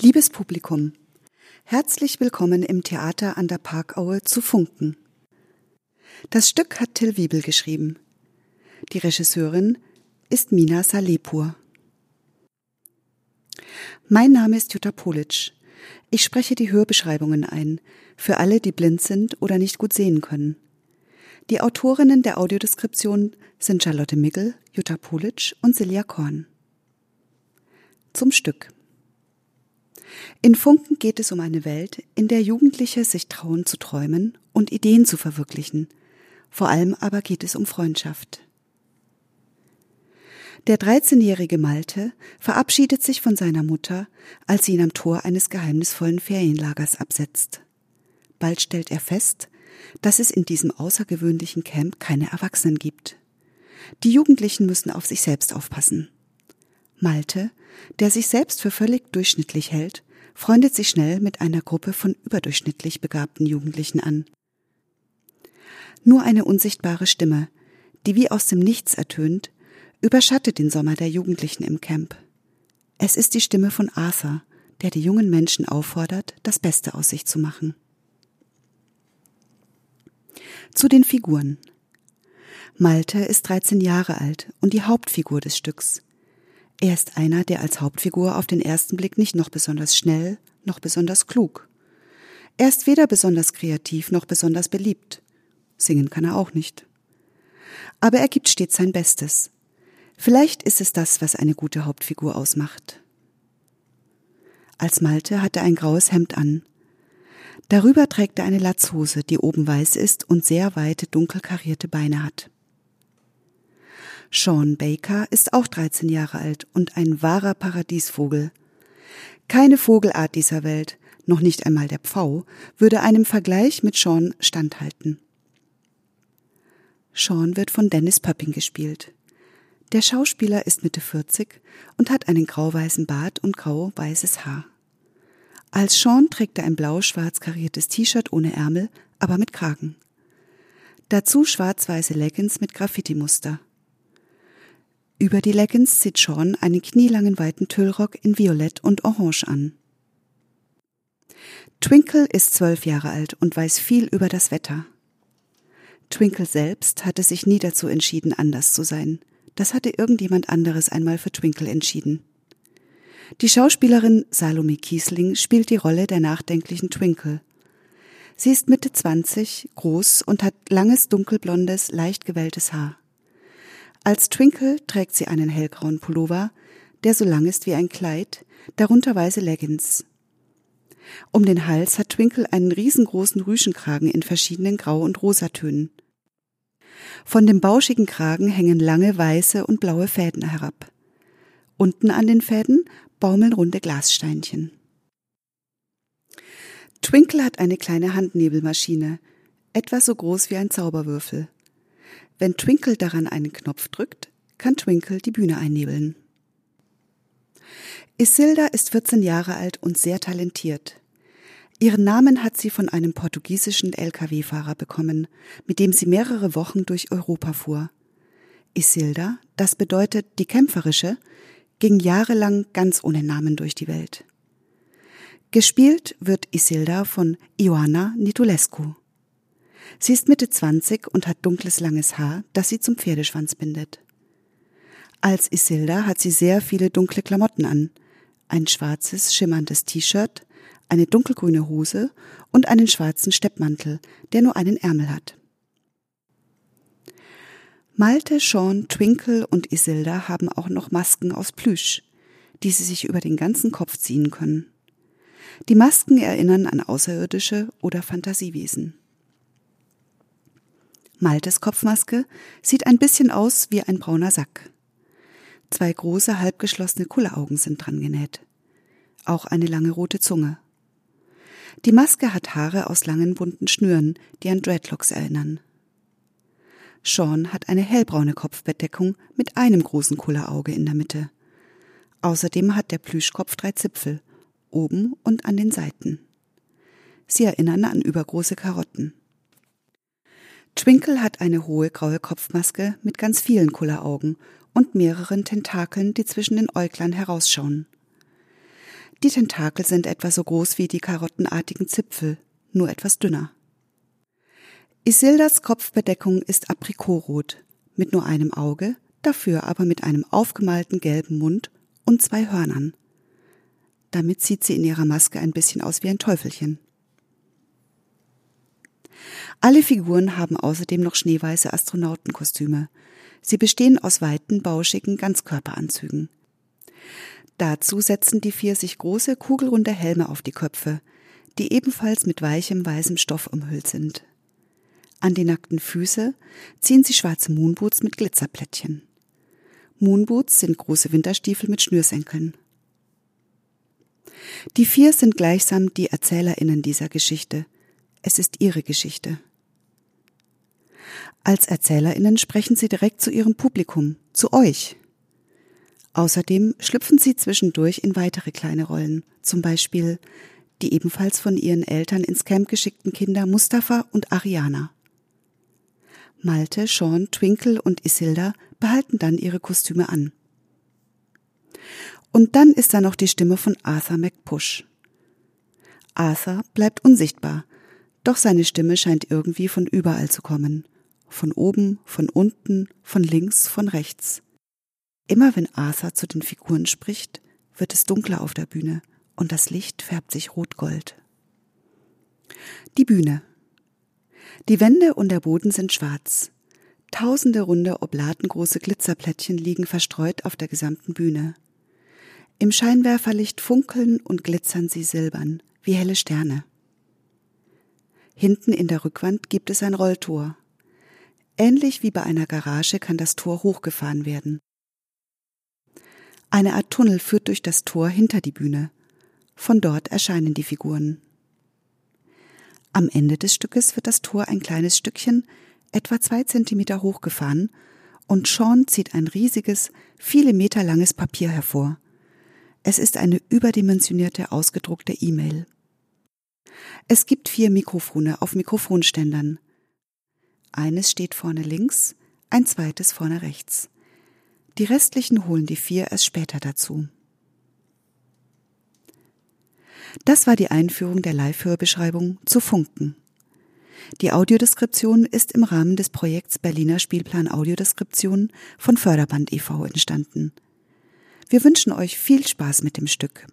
Liebes Publikum, herzlich willkommen im Theater an der Parkaue zu Funken. Das Stück hat Till Wiebel geschrieben. Die Regisseurin ist Mina Salepur. Mein Name ist Jutta Politsch. Ich spreche die Hörbeschreibungen ein, für alle, die blind sind oder nicht gut sehen können. Die Autorinnen der Audiodeskription sind Charlotte Migel, Jutta Politsch und Silja Korn. Zum Stück. In Funken geht es um eine Welt, in der Jugendliche sich trauen zu träumen und Ideen zu verwirklichen. Vor allem aber geht es um Freundschaft. Der 13-jährige Malte verabschiedet sich von seiner Mutter, als sie ihn am Tor eines geheimnisvollen Ferienlagers absetzt. Bald stellt er fest, dass es in diesem außergewöhnlichen Camp keine Erwachsenen gibt. Die Jugendlichen müssen auf sich selbst aufpassen. Malte, der sich selbst für völlig durchschnittlich hält, freundet sich schnell mit einer Gruppe von überdurchschnittlich begabten Jugendlichen an. Nur eine unsichtbare Stimme, die wie aus dem Nichts ertönt, überschattet den Sommer der Jugendlichen im Camp. Es ist die Stimme von Arthur, der die jungen Menschen auffordert, das Beste aus sich zu machen. Zu den Figuren. Malte ist 13 Jahre alt und die Hauptfigur des Stücks. Er ist einer, der als Hauptfigur auf den ersten Blick nicht noch besonders schnell, noch besonders klug. Er ist weder besonders kreativ noch besonders beliebt. Singen kann er auch nicht. Aber er gibt stets sein Bestes. Vielleicht ist es das, was eine gute Hauptfigur ausmacht. Als Malte hat er ein graues Hemd an. Darüber trägt er eine Latzhose, die oben weiß ist und sehr weite, dunkel karierte Beine hat. Sean Baker ist auch 13 Jahre alt und ein wahrer Paradiesvogel. Keine Vogelart dieser Welt, noch nicht einmal der Pfau, würde einem Vergleich mit Sean standhalten. Sean wird von Dennis Pöpping gespielt. Der Schauspieler ist Mitte 40 und hat einen grau-weißen Bart und grau-weißes Haar. Als Sean trägt er ein blau-schwarz kariertes T-Shirt ohne Ärmel, aber mit Kragen. Dazu schwarz-weiße Leggings mit Graffiti-Muster. Über die Leggings zieht Sean einen knielangen weiten Tüllrock in Violett und Orange an. Twinkle ist zwölf Jahre alt und weiß viel über das Wetter. Twinkle selbst hatte sich nie dazu entschieden, anders zu sein. Das hatte irgendjemand anderes einmal für Twinkle entschieden. Die Schauspielerin Salome Kiesling spielt die Rolle der nachdenklichen Twinkle. Sie ist Mitte 20, groß und hat langes dunkelblondes, leicht gewelltes Haar. Als Twinkle trägt sie einen hellgrauen Pullover, der so lang ist wie ein Kleid, darunter weiße Leggings. Um den Hals hat Twinkle einen riesengroßen Rüschenkragen in verschiedenen Grau- und Rosatönen. Von dem bauschigen Kragen hängen lange weiße und blaue Fäden herab. Unten an den Fäden baumeln runde Glassteinchen. Twinkle hat eine kleine Handnebelmaschine, etwa so groß wie ein Zauberwürfel. Wenn Twinkle daran einen Knopf drückt, kann Twinkle die Bühne einnebeln. Isilda ist 14 Jahre alt und sehr talentiert. Ihren Namen hat sie von einem portugiesischen Lkw-Fahrer bekommen, mit dem sie mehrere Wochen durch Europa fuhr. Isilda, das bedeutet die Kämpferische, ging jahrelang ganz ohne Namen durch die Welt. Gespielt wird Isilda von Ioana Nitulescu. Sie ist Mitte 20 und hat dunkles langes Haar, das sie zum Pferdeschwanz bindet. Als Isilda hat sie sehr viele dunkle Klamotten an, ein schwarzes, schimmerndes T-Shirt, eine dunkelgrüne Hose und einen schwarzen Steppmantel, der nur einen Ärmel hat. Malte, Sean, Twinkle und Isilda haben auch noch Masken aus Plüsch, die sie sich über den ganzen Kopf ziehen können. Die Masken erinnern an Außerirdische oder Fantasiewesen. Maltes Kopfmaske sieht ein bisschen aus wie ein brauner Sack. Zwei große, halbgeschlossene Kulleraugen sind dran genäht. Auch eine lange rote Zunge. Die Maske hat Haare aus langen bunten Schnüren, die an Dreadlocks erinnern. Sean hat eine hellbraune Kopfbedeckung mit einem großen Kullerauge in der Mitte. Außerdem hat der Plüschkopf drei Zipfel, oben und an den Seiten. Sie erinnern an übergroße Karotten. Twinkle hat eine hohe graue Kopfmaske mit ganz vielen Kulleraugen und mehreren Tentakeln, die zwischen den Äuglern herausschauen. Die Tentakel sind etwa so groß wie die karottenartigen Zipfel, nur etwas dünner. Isildas Kopfbedeckung ist Aprikotrot, mit nur einem Auge, dafür aber mit einem aufgemalten gelben Mund und zwei Hörnern. Damit sieht sie in ihrer Maske ein bisschen aus wie ein Teufelchen. Alle Figuren haben außerdem noch schneeweiße Astronautenkostüme. Sie bestehen aus weiten, bauschigen Ganzkörperanzügen. Dazu setzen die vier sich große, kugelrunde Helme auf die Köpfe, die ebenfalls mit weichem, weißem Stoff umhüllt sind. An die nackten Füße ziehen sie schwarze Moonboots mit Glitzerplättchen. Moonboots sind große Winterstiefel mit Schnürsenkeln. Die vier sind gleichsam die ErzählerInnen dieser Geschichte. Es ist ihre Geschichte. Als ErzählerInnen sprechen sie direkt zu ihrem Publikum, zu euch. Außerdem schlüpfen sie zwischendurch in weitere kleine Rollen, zum Beispiel die ebenfalls von ihren Eltern ins Camp geschickten Kinder Mustafa und Ariana. Malte, Sean, Twinkle und Isilda behalten dann ihre Kostüme an. Und dann ist da noch die Stimme von Arthur McPush. Arthur bleibt unsichtbar, doch seine Stimme scheint irgendwie von überall zu kommen. Von oben, von unten, von links, von rechts. Immer wenn Arthur zu den Figuren spricht, wird es dunkler auf der Bühne und das Licht färbt sich rot-gold. Die Bühne. Die Wände und der Boden sind schwarz. Tausende runde, oblatengroße Glitzerplättchen liegen verstreut auf der gesamten Bühne. Im Scheinwerferlicht funkeln und glitzern sie silbern, wie helle Sterne. Hinten in der Rückwand gibt es ein Rolltor. Ähnlich wie bei einer Garage kann das Tor hochgefahren werden. Eine Art Tunnel führt durch das Tor hinter die Bühne. Von dort erscheinen die Figuren. Am Ende des Stückes wird das Tor ein kleines Stückchen, etwa zwei Zentimeter hochgefahren, und Sean zieht ein riesiges, viele Meter langes Papier hervor. Es ist eine überdimensionierte, ausgedruckte E-Mail. Es gibt vier Mikrofone auf Mikrofonständern. Eines steht vorne links, ein zweites vorne rechts. Die restlichen holen die vier erst später dazu. Das war die Einführung der Live-Hörbeschreibung zu Funken. Die Audiodeskription ist im Rahmen des Projekts Berliner Spielplan Audiodeskription von Förderband e.V. entstanden. Wir wünschen euch viel Spaß mit dem Stück.